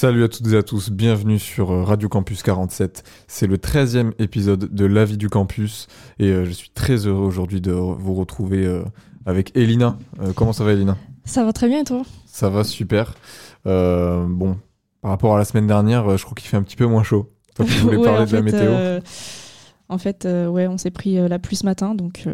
Salut à toutes et à tous, bienvenue sur euh, Radio Campus 47. C'est le 13e épisode de La vie du campus et euh, je suis très heureux aujourd'hui de vous retrouver euh, avec Elina. Comment ça va Elina? Ça va très bien et toi? Ça va super. Euh, bon, par rapport à la semaine dernière, je crois qu'il fait un petit peu moins chaud. Toi qui voulais Ouais, parler en de la fait, météo. euh, en fait, euh, ouais, on s'est pris la pluie ce matin, donc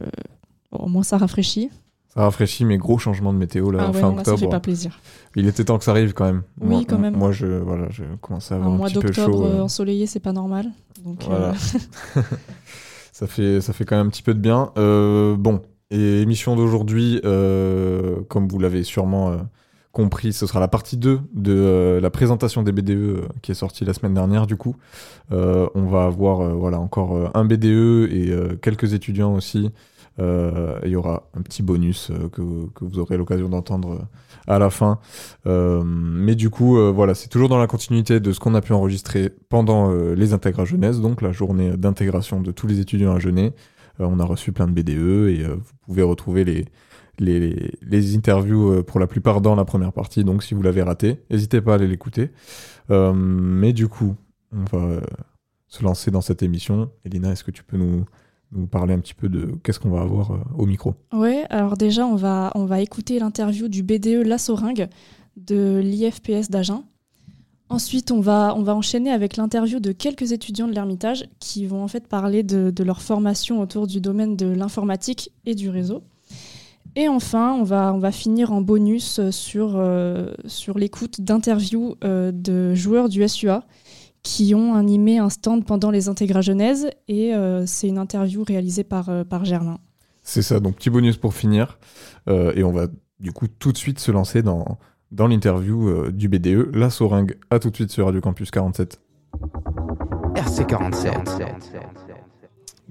au moins ça rafraîchit. Ça rafraîchit, mais gros changement de météo là, ah ouais, fin non, là, ça fait octobre. pas plaisir. Il était temps que ça arrive quand même. Oui, moi, quand même. Moi, je, voilà, je commence à Un avoir un, mois petit peu d'octobre chaud. euh, euh, ensoleillé, c'est pas normal. Donc, Voilà. euh, ça, fait, ça fait quand même un petit peu de bien. Euh, bon, et émission d'aujourd'hui, comme vous l'avez sûrement compris, ce sera la partie 2 de la présentation des BDE qui est sortie la semaine dernière du coup. On va avoir voilà, encore un BDE et quelques étudiants aussi. Euh, Il y aura un petit bonus euh, que, vous aurez l'occasion d'entendre euh, à la fin. Mais du coup, voilà, c'est toujours dans la continuité de ce qu'on a pu enregistrer pendant les intégras jeunesse, donc la journée d'intégration de tous les étudiants à Genève. On a reçu plein de BDE et vous pouvez retrouver les, les, les interviews pour la plupart dans la première partie. Donc si vous l'avez raté, n'hésitez pas à aller l'écouter. Euh, mais du coup, on va se lancer dans cette émission. Elina, est-ce que tu peux nous, nous parler un petit peu de qu'est-ce qu'on va avoir euh, au micro ouais, alors déjà, on va, on va écouter l'interview du BDE La de l'IFPS d'Agen. Ensuite, on va, on va enchaîner avec l'interview de quelques étudiants de l'Ermitage qui vont en fait parler de, leur formation autour du domaine de l'informatique et du réseau. Et enfin, on va, on va finir en bonus euh, sur, euh, sur l'écoute d'interviews de joueurs du SUA qui ont animé un stand pendant les Intégras Genèse. Et euh, c'est une interview réalisée par, euh, par Germain. C'est ça, donc petit bonus pour finir. Euh, et on va du coup tout de suite se lancer dans, dans l'interview euh, du BDE, la Soringue. À tout de suite sur Radio Campus 47. RC47.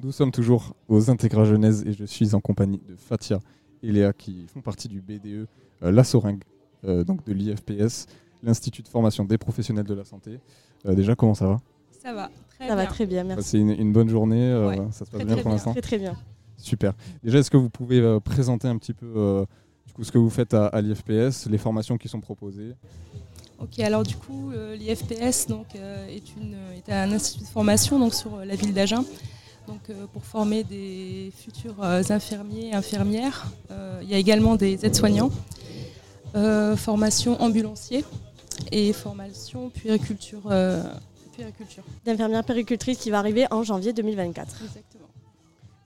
Nous sommes toujours aux Intégras Genèse et je suis en compagnie de Fatia et Léa qui font partie du BDE euh, La Soringue, euh, donc de l'IFPS, l'Institut de formation des professionnels de la santé. Euh, déjà, comment ça va? Ça va, très Ça va bien. très bien, merci. C'est une, une bonne journée, euh, Ouais, ça se passe très, bien très pour l'instant? Très très bien. Super. Déjà, est-ce que vous pouvez euh, présenter un petit peu euh, du coup, ce que vous faites à, à l'IFPS, les formations qui sont proposées? Ok, alors du coup, euh, l'IFPS donc, euh, est, une, est un institut de formation donc, sur euh, la ville d'Agen. Donc, euh, pour former des futurs euh, infirmiers et infirmières. Euh, il y a également des aides-soignants, euh, formation ambulancier et formation puériculture. euh, puériculture. D'infirmière péricultrice qui va arriver en janvier 2024. Exactement.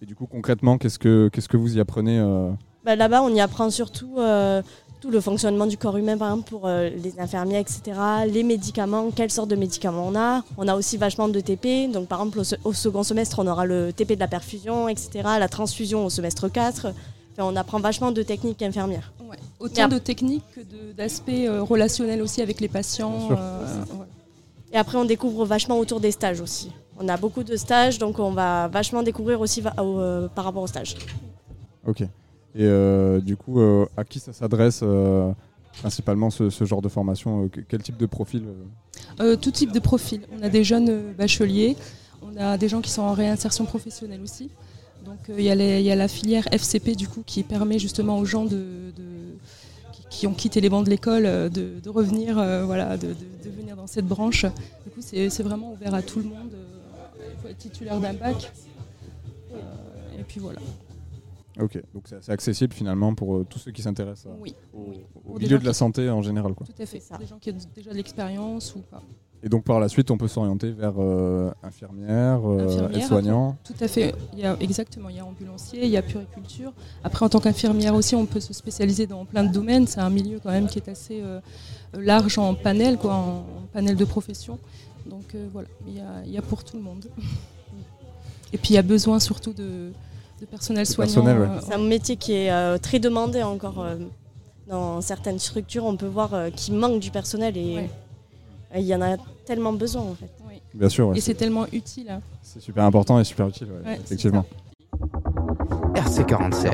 Et du coup, concrètement, qu'est-ce que, qu'est-ce que vous y apprenez euh, Bah, Là-bas, on y apprend surtout euh, tout le fonctionnement du corps humain, par exemple, pour euh, les infirmiers, etc. Les médicaments, quelles sortes de médicaments on a. On a aussi vachement de TP. Donc, par exemple, au, se- au second semestre, on aura le TP de la perfusion, etc. La transfusion au semestre 4. Enfin, on apprend vachement de techniques infirmières. Ouais. Autant de techniques que d'aspects euh, relationnels aussi avec les patients. Euh. Et après, on découvre vachement autour des stages aussi. On a beaucoup de stages, donc on va vachement découvrir aussi va- au- euh, par rapport aux stages. Ok. Et euh, du coup, euh, à qui ça s'adresse euh, principalement ce, ce genre de formation que- Quel type de profil tout type de profil. On a des jeunes bacheliers, on a des gens qui sont en réinsertion professionnelle aussi. Donc euh, il y, a la filière FCP du coup qui permet justement aux gens qui, ont quitté les bancs de l'école euh, de, revenir, euh, voilà, de, venir dans cette branche. Du coup c'est vraiment ouvert à tout le monde. Il faut être titulaire d'un bac. Et puis voilà. Ok, donc c'est assez accessible finalement pour euh, tous ceux qui s'intéressent Oui, au, oui. milieu de la santé en général. Quoi. tout à fait. Ça. Des gens qui ont déjà de l'expérience ou pas. Et donc par la suite, on peut s'orienter vers euh, infirmière, euh, aide-soignant. Tout à fait. Il y a, exactement. Il y a ambulancier, il y a puriculture. Après, en tant qu'infirmière aussi, on peut se spécialiser dans plein de domaines. C'est un milieu quand même qui est assez euh, large en panel, quoi, en, en panel de profession. Donc euh, voilà, il y, a, il y a pour tout le monde. Et puis il y a besoin surtout de, de personnel De soignant. personnel, ouais. euh, C'est un métier qui est euh, très demandé encore. euh, dans certaines structures, on peut voir euh, qu'il manque du personnel et Ouais. il y en a tellement besoin en fait. Oui. Bien sûr, ouais, Et c'est tellement utile. hein. c'est super important et super utile, ouais, Ouais, c'est effectivement. RC47.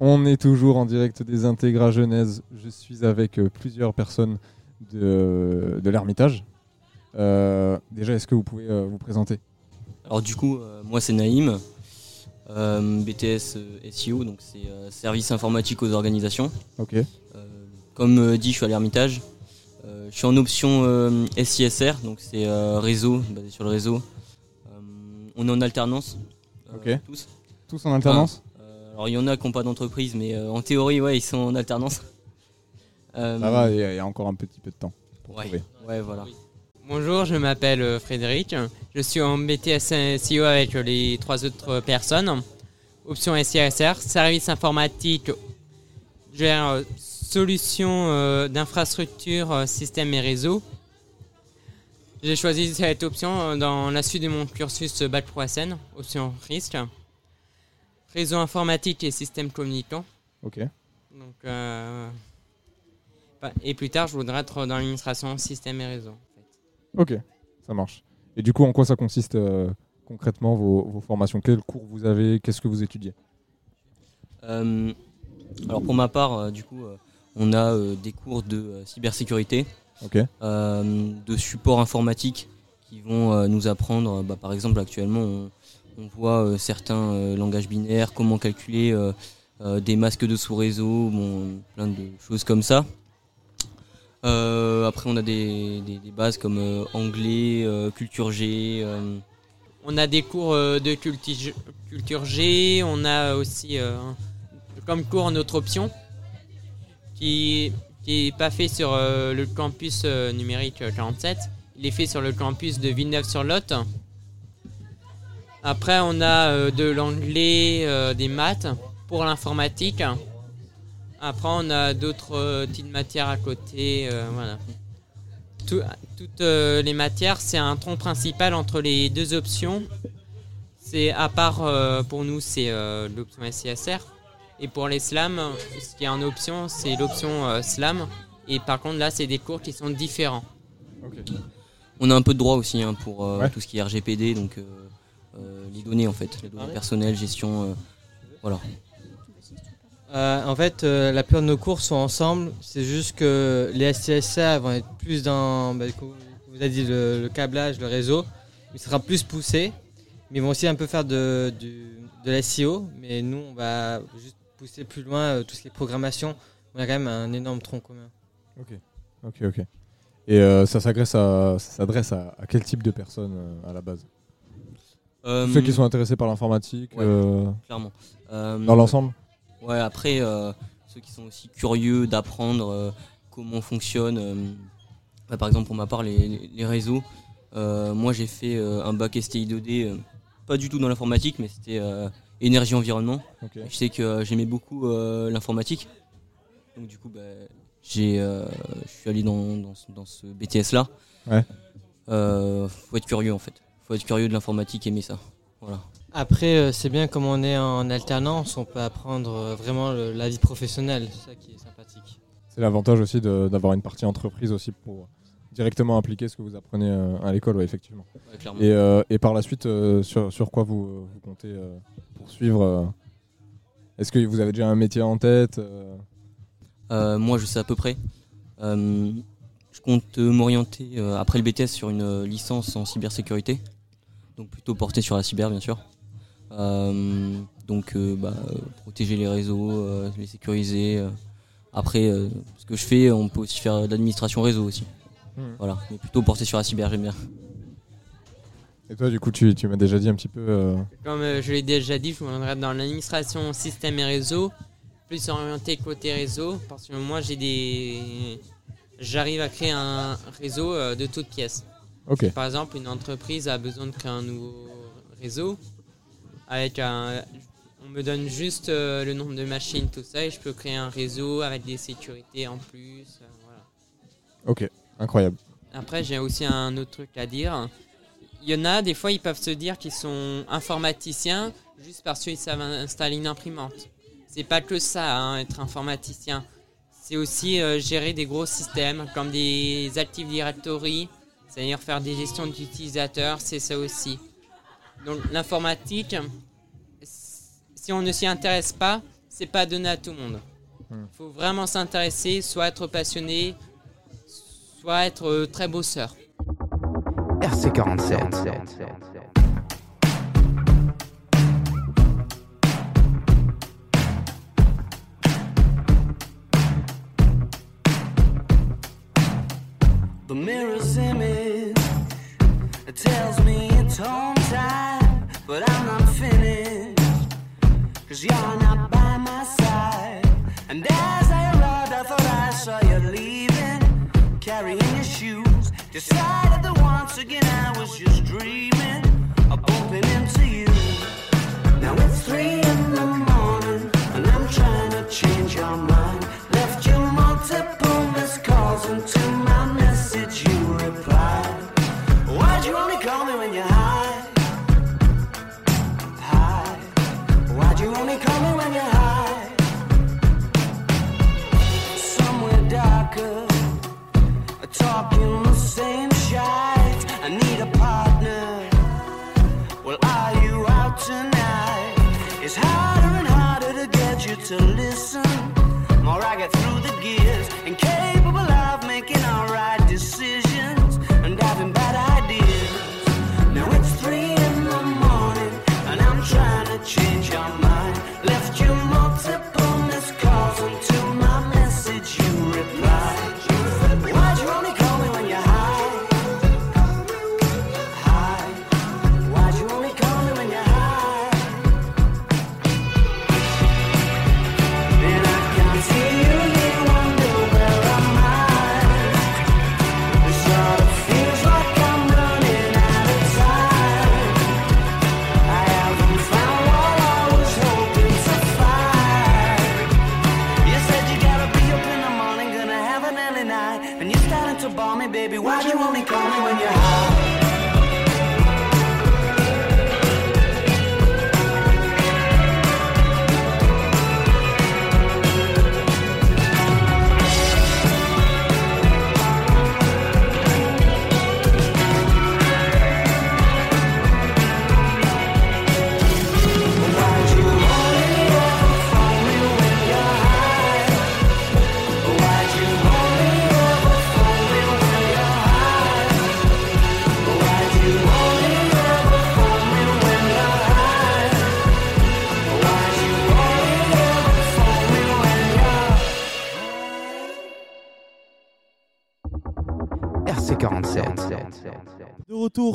On est toujours en direct des Intégras Genèse. Je suis avec plusieurs personnes de, de l'Ermitage. Euh, déjà, est-ce que vous pouvez euh, vous présenter? Alors du coup, euh, moi c'est Naïm, euh, BTS euh, SEO, donc c'est service informatique aux organisations. Ok. Comme dit, je suis à l'Ermitage. Je suis en option SISR, donc c'est réseau, basé sur le réseau. On est en alternance, Ok. tous. Tous en alternance alors il y en a qui n'ont pas d'entreprise, mais euh, en théorie, ouais, ils sont en alternance. Euh, Ça va, il y, a- il y a encore un petit peu de temps pour ouais, trouver. ouais, voilà. Bonjour, je m'appelle euh, Frédéric. Je suis en BTS SEO avec les trois autres personnes. Option SISR, service informatique, gère euh, solutions euh, d'infrastructure, système et réseau. J'ai choisi cette option dans la suite de mon cursus Bac Pro SN, option risque. Réseau informatique et système communicant. Ok. Donc, euh, et plus tard, je voudrais être dans l'administration système et réseau. Ok, ça marche. Et du coup, en quoi ça consiste euh, concrètement vos, vos formations? Quels cours vous avez? Qu'est-ce que vous étudiez? Euh, alors pour ma part, euh, du coup, on a des cours de cybersécurité, de support informatique qui vont nous apprendre, bah, par exemple actuellement, on, on voit certains langages binaires, comment calculer des masques de sous-réseau, bon, plein de choses comme ça. Euh, après, on a des, des- bases comme euh, anglais, euh, culture G. euh, On a des cours de culture G, on a aussi comme cours notre option qui qui pas fait sur le campus numérique euh, 47, il est fait sur le campus de Villeneuve-sur-Lot. Après, on a de l'anglais, des maths pour l'informatique. Après, on a d'autres euh, petites matières à côté, euh, voilà. Tout- toutes euh, les matières, c'est un tronc principal entre les deux options. C'est à part euh, pour nous, c'est euh, l'option SCSR. Et pour les slams, ce qui est en option, c'est l'option euh, slam. Et par contre, là, c'est des cours qui sont différents. On a un peu de droit aussi hein, pour euh, Ouais. tout ce qui est RGPD, donc euh, euh, les données en fait, les données personnelles, gestion. euh, voilà. Euh, en fait, euh, la plupart de nos cours sont ensemble. C'est juste que les SCSA vont être plus dans, bah, comme vous avez dit, le, le câblage, le réseau. Il sera plus poussé. Mais ils vont aussi un peu faire de, de la SEO. Mais nous, on va juste pousser plus loin euh, tout ce qui est programmation. On a quand même un énorme tronc commun. Ok. Ok, ok. Et euh, ça s'adresse à, quel type de personnes euh, à la base? Euh, Ceux qui sont intéressés par l'informatique ouais. euh, clairement. Euh, dans l'ensemble? Ouais, après, euh, ceux qui sont aussi curieux d'apprendre euh, comment fonctionne, euh, bah, par exemple pour ma part, les, les- réseaux. Moi, j'ai fait un bac STI 2D, euh, pas du tout dans l'informatique, mais c'était énergie-environnement. Je sais que j'aimais beaucoup l'informatique. Donc, du coup, bah, j'ai, je suis allé dans, dans ce- dans ce BTS-là. Ouais. Faut être curieux, en fait. Faut être curieux de l'informatique, aimer ça. Voilà. Après, euh, c'est bien comme on est en alternance, on peut apprendre euh, vraiment le- la vie professionnelle. C'est ça qui est sympathique. C'est l'avantage aussi d'avoir une partie entreprise aussi pour directement appliquer ce que vous apprenez euh, à l'école, ouais, effectivement. Ouais. Et, euh, et par la suite, euh, sur, sur quoi vous, vous comptez euh, poursuivre Est-ce que vous avez déjà un métier en tête moi, je sais à peu près. Euh, je compte m'orienter euh, après le BTS sur une licence en cybersécurité. Donc plutôt portée sur la cyber, bien sûr. Euh, donc euh, bah, protéger les réseaux, euh, les sécuriser. Après, euh, ce que je fais, on peut aussi faire de l'administration réseau aussi. Mhm. Voilà, mais plutôt porté sur la cyber, j'aime bien. Et toi, du coup, tu, tu m'as déjà dit un petit peu. euh, Comme euh, je l'ai déjà dit, je voudrais dans l'administration système et réseau, plus orienté côté réseau, parce que moi j'ai des, j'arrive à créer un réseau euh, de toutes pièces. Ok. Par exemple, une entreprise a besoin de créer un nouveau réseau avec un, on me donne juste euh, le nombre de machines, tout ça, et je peux créer un réseau avec des sécurités en plus. euh, voilà. Ok, incroyable. Après, j'ai aussi un autre truc à dire. Il y en a, des fois, ils peuvent se dire qu'ils sont informaticiens juste parce qu'ils savent installer une imprimante. c'est pas que ça, hein, être informaticien. C'est aussi euh, gérer des gros systèmes comme des Active Directory, c'est-à-dire faire des gestions d'utilisateurs, c'est ça aussi. Donc l'informatique, si on ne s'y intéresse pas, c'est pas donné à tout le monde. Il Hmm. faut vraiment s'intéresser, soit être passionné, soit être euh, très bosseur. RC47. The mirror's image it tells me it's home Yeah. Talking the same shite. I need a partner. Well, are you out tonight? It's harder and harder to get you to listen. More I get through the gears, incapable of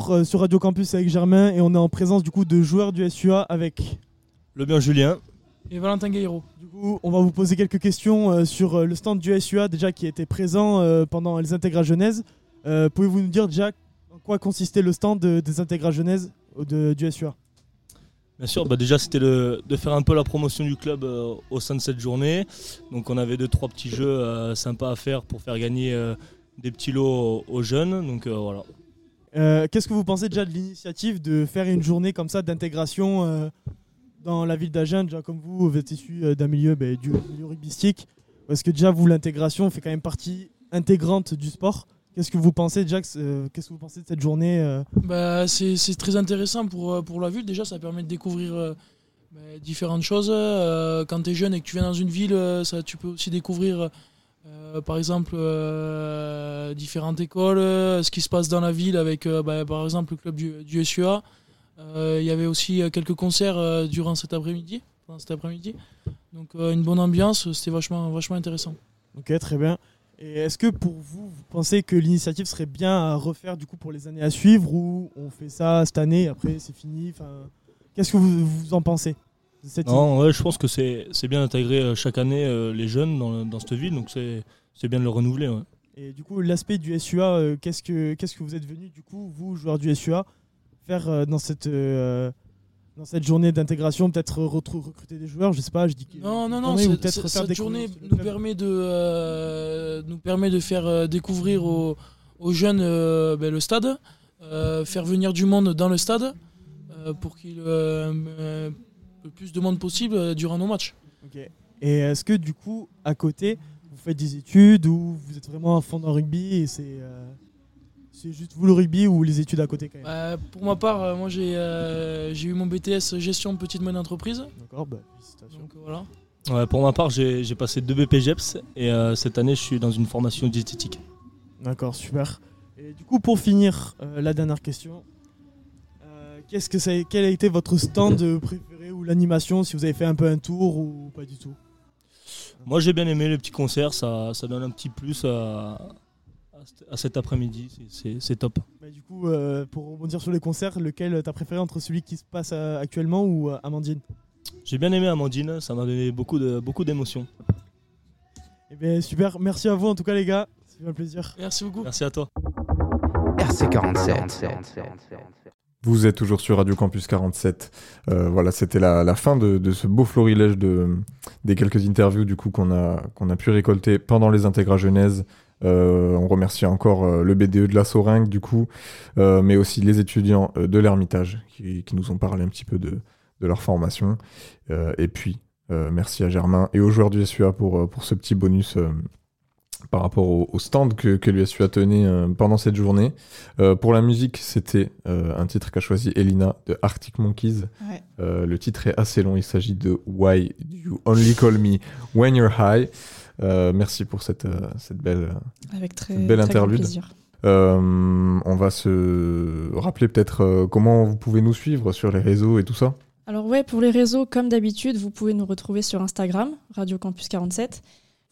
retour euh, sur Radio Campus avec Germain et on est en présence du coup de joueurs du SUA avec Le bien Julien. et Valentin Gaillero. Du coup, on va vous poser quelques questions euh, sur euh, le stand du SUA déjà qui était présent pendant les Intégras Genèse. Pouvez-vous nous dire déjà en quoi consistait le stand de- des Intégras Genèse de- du SUA Bien sûr, bah déjà c'était le- de faire un peu la promotion du club euh, au sein de cette journée. Donc on avait deux trois petits jeux euh, sympas à faire pour faire gagner euh, des petits lots aux, aux jeunes. Donc euh, voilà. Euh, Qu'est-ce que vous pensez déjà de l'initiative de faire une journée comme ça d'intégration euh, dans la ville d'Agen Déjà comme vous, vous êtes issu d'un milieu, ben, du milieu rugbystique? Parce que déjà vous, l'intégration fait quand même partie intégrante du sport. Qu'est-ce que vous pensez c'est- euh, Qu'est-ce que vous pensez de cette journée Bah, c'est très intéressant pour, pour la ville. Déjà, ça permet de découvrir bah, différentes choses. Quand tu es jeune et que tu viens dans une ville, ça, tu peux aussi découvrir, euh, par exemple, euh, différentes écoles, euh, ce qui se passe dans la ville avec, bah, par exemple, le club du, SUA. Il y avait aussi quelques concerts durant cet après-midi. cet après-midi. Donc, une bonne ambiance, c'était vachement, vachement intéressant. Ok, très bien. Et est-ce que pour vous, vous pensez que l'initiative serait bien à refaire du coup pour les années à suivre ou on fait ça cette année, après c'est fini Qu'est-ce que vous, vous en pensez? Cette Non, ouais, je pense que c'est c'est bien d'intégrer euh, chaque année euh, les jeunes dans, dans cette ville. Donc c'est c'est bien de le renouveler. ouais. Et du coup, l'aspect du SUA, euh, qu'est-ce que qu'est-ce que vous êtes venu du coup, vous joueurs du SUA, faire euh, dans cette euh, dans cette journée d'intégration, peut-être recruter des joueurs, je sais pas, je dis que- Non, non, non, cette des journée nous permet de, euh, nous permet de faire découvrir aux, aux jeunes euh, ben, le stade, euh, faire venir du monde dans le stade euh, pour qu'il le plus de monde possible euh, durant nos matchs. Ok. Et est-ce que du coup, à côté, vous faites des études ou vous êtes vraiment à fond dans le rugby et c'est euh, c'est juste vous le rugby ou les études à côté quand même? Euh, pour ma part, euh, moi j'ai euh, j'ai eu mon BTS gestion petite moyenne entreprise. D'accord, bah, félicitations. Donc voilà. Ouais, pour ma part, j'ai j'ai passé deux BPGEPS et euh, cette année, je suis dans une formation diététique. D'accord, super. Et du coup, pour finir, euh, la dernière question. Qu'est-ce que ça, quel a été votre stand préféré ou l'animation, si vous avez fait un peu un tour ou pas du tout Moi, j'ai bien aimé les petits concerts, ça, ça donne un petit plus à, à cet- après-midi, c'est- top. Bah, Du coup, euh, pour rebondir sur les concerts, lequel t'as préféré entre celui qui se passe euh, actuellement ou euh, Amandine? J'ai bien aimé Amandine, ça m'a donné beaucoup de beaucoup d'émotions. Eh bien, super. Merci à vous en tout cas, les gars. C'est un plaisir. Merci beaucoup. Merci à toi. RC47. Vous êtes toujours sur Radio Campus 47. Euh, voilà, c'était la, fin de, ce beau florilège de, des quelques interviews du coup qu'on a, pu récolter pendant les intégras genèse. Euh, on remercie encore euh, le BDE de la Soringue du coup, mais aussi les étudiants de l'Ermitage qui, nous ont parlé un petit peu de, leur formation. Et puis, merci à Germain et aux joueurs du SUA pour, ce petit bonus par rapport au, au stand que, que l'USU a tenu euh, pendant cette journée. Euh, pour la musique, c'était euh, un titre qu'a choisi Elina de Arctic Monkeys. Ouais. Le titre est assez long, il s'agit de Why You Only Call Me When You're High? Merci pour cette, cette belle, Avec très- cette belle très grand interlude. plaisir. On va se rappeler peut-être comment vous pouvez nous suivre sur les réseaux et tout ça. Alors ouais, pour les réseaux, comme d'habitude, vous pouvez nous retrouver sur Instagram, Radio Campus 47.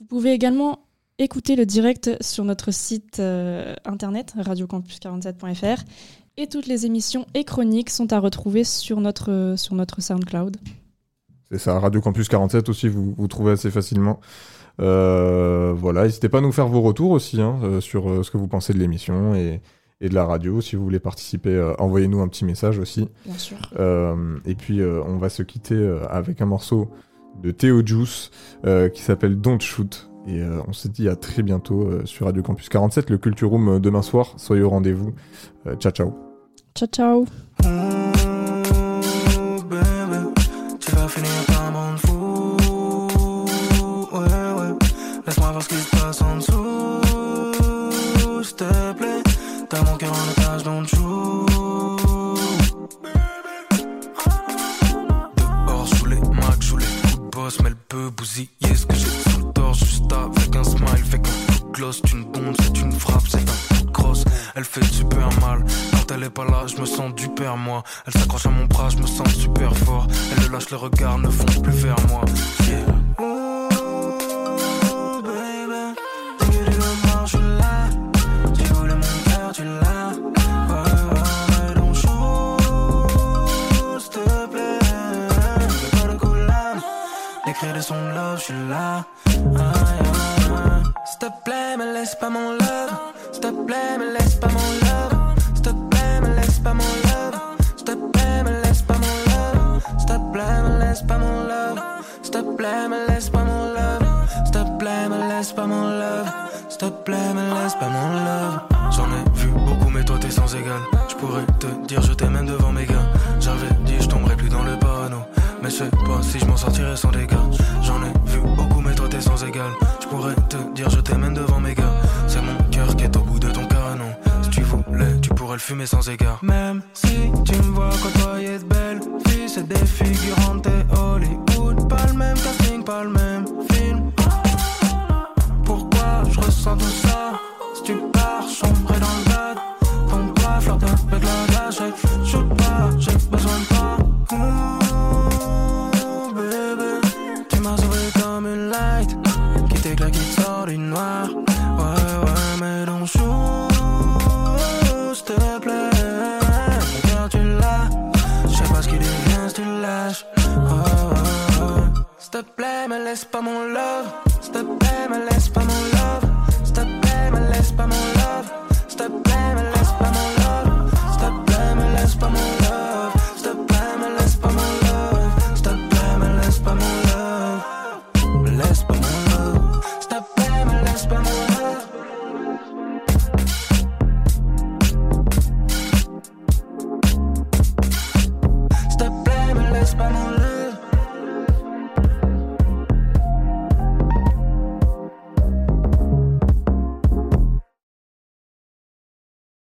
Vous pouvez également écouter le direct sur notre site euh, internet, radiocampus47.fr. Et toutes les émissions et chroniques sont à retrouver sur notre, sur notre SoundCloud. C'est ça, Radio Campus 47 aussi, vous, vous trouvez assez facilement. Euh, voilà, n'hésitez pas à nous faire vos retours aussi hein, euh, sur ce que vous pensez de l'émission et, et de la radio. Si vous voulez participer, envoyez-nous un petit message aussi. Bien sûr. Et puis, on va se quitter avec un morceau de Théo Juice qui s'appelle Don't Shoot. Et euh, on se dit à très bientôt euh, sur Radio Campus 47, le Culture Room euh, demain soir. Soyez au rendez-vous. Euh, ciao, ciao. Ciao, ciao. bébé, tu vas finir par me rendre fou. Ouais, ouais, laisse-moi voir ce qui se passe en dessous. S'il te plaît, t'as mon cœur en otage, don't shoot. Dehors, sous les macs, sous les coups de boss, mais elle peut bousiller ce que j'ai Juste avec un smile, fait qu'un coup de gloss, c'est une bombe, c'est une frappe, c'est un coup de crosse. Elle fait super mal. Quand elle est pas là, je me sens du père, moi. Elle s'accroche à mon bras, je me sens super fort. Elle le lâche, les regards ne font plus vers moi. Cris de son love, je suis là. Aïe. S'il te plaît, me laisse pas mon love. S'il te plaît, me laisse pas mon love. S'il te plaît, me laisse pas mon love. S'il te plaît, me laisse pas mon love. S'il te plaît, me laisse pas mon love. S'il te plaît, me laisse pas mon love. S'il te me laisse pas mon love. S'il te me laisse pas mon love. J'en ai vu beaucoup, mais toi t'es sans égal. Je pourrais te dire je t'aime même devant mes gars. J'avais dit je tomberais plus dans le panneau. Mais je sais pas si je m'en sortirais sans dégâts. J'en ai vu beaucoup, mais toi t'es sans égal. Je pourrais te dire je t'aime devant mes gars. C'est mon cœur qui est au bout de ton canon. Si tu voulais, tu pourrais le fumer sans égard. Même si tu me vois côtoyer de belles filles, c'est des figurantes et Hollywood. Pas le même casting, pas le même film. Pourquoi je ressens tout ça? Si tu pars, sombrer dans le bad. Comme toi, flirter avec la glace. me laisse pas mon love. S'il te plaît, me laisse pas mon love. S'il te plaît, me laisse pas mon love.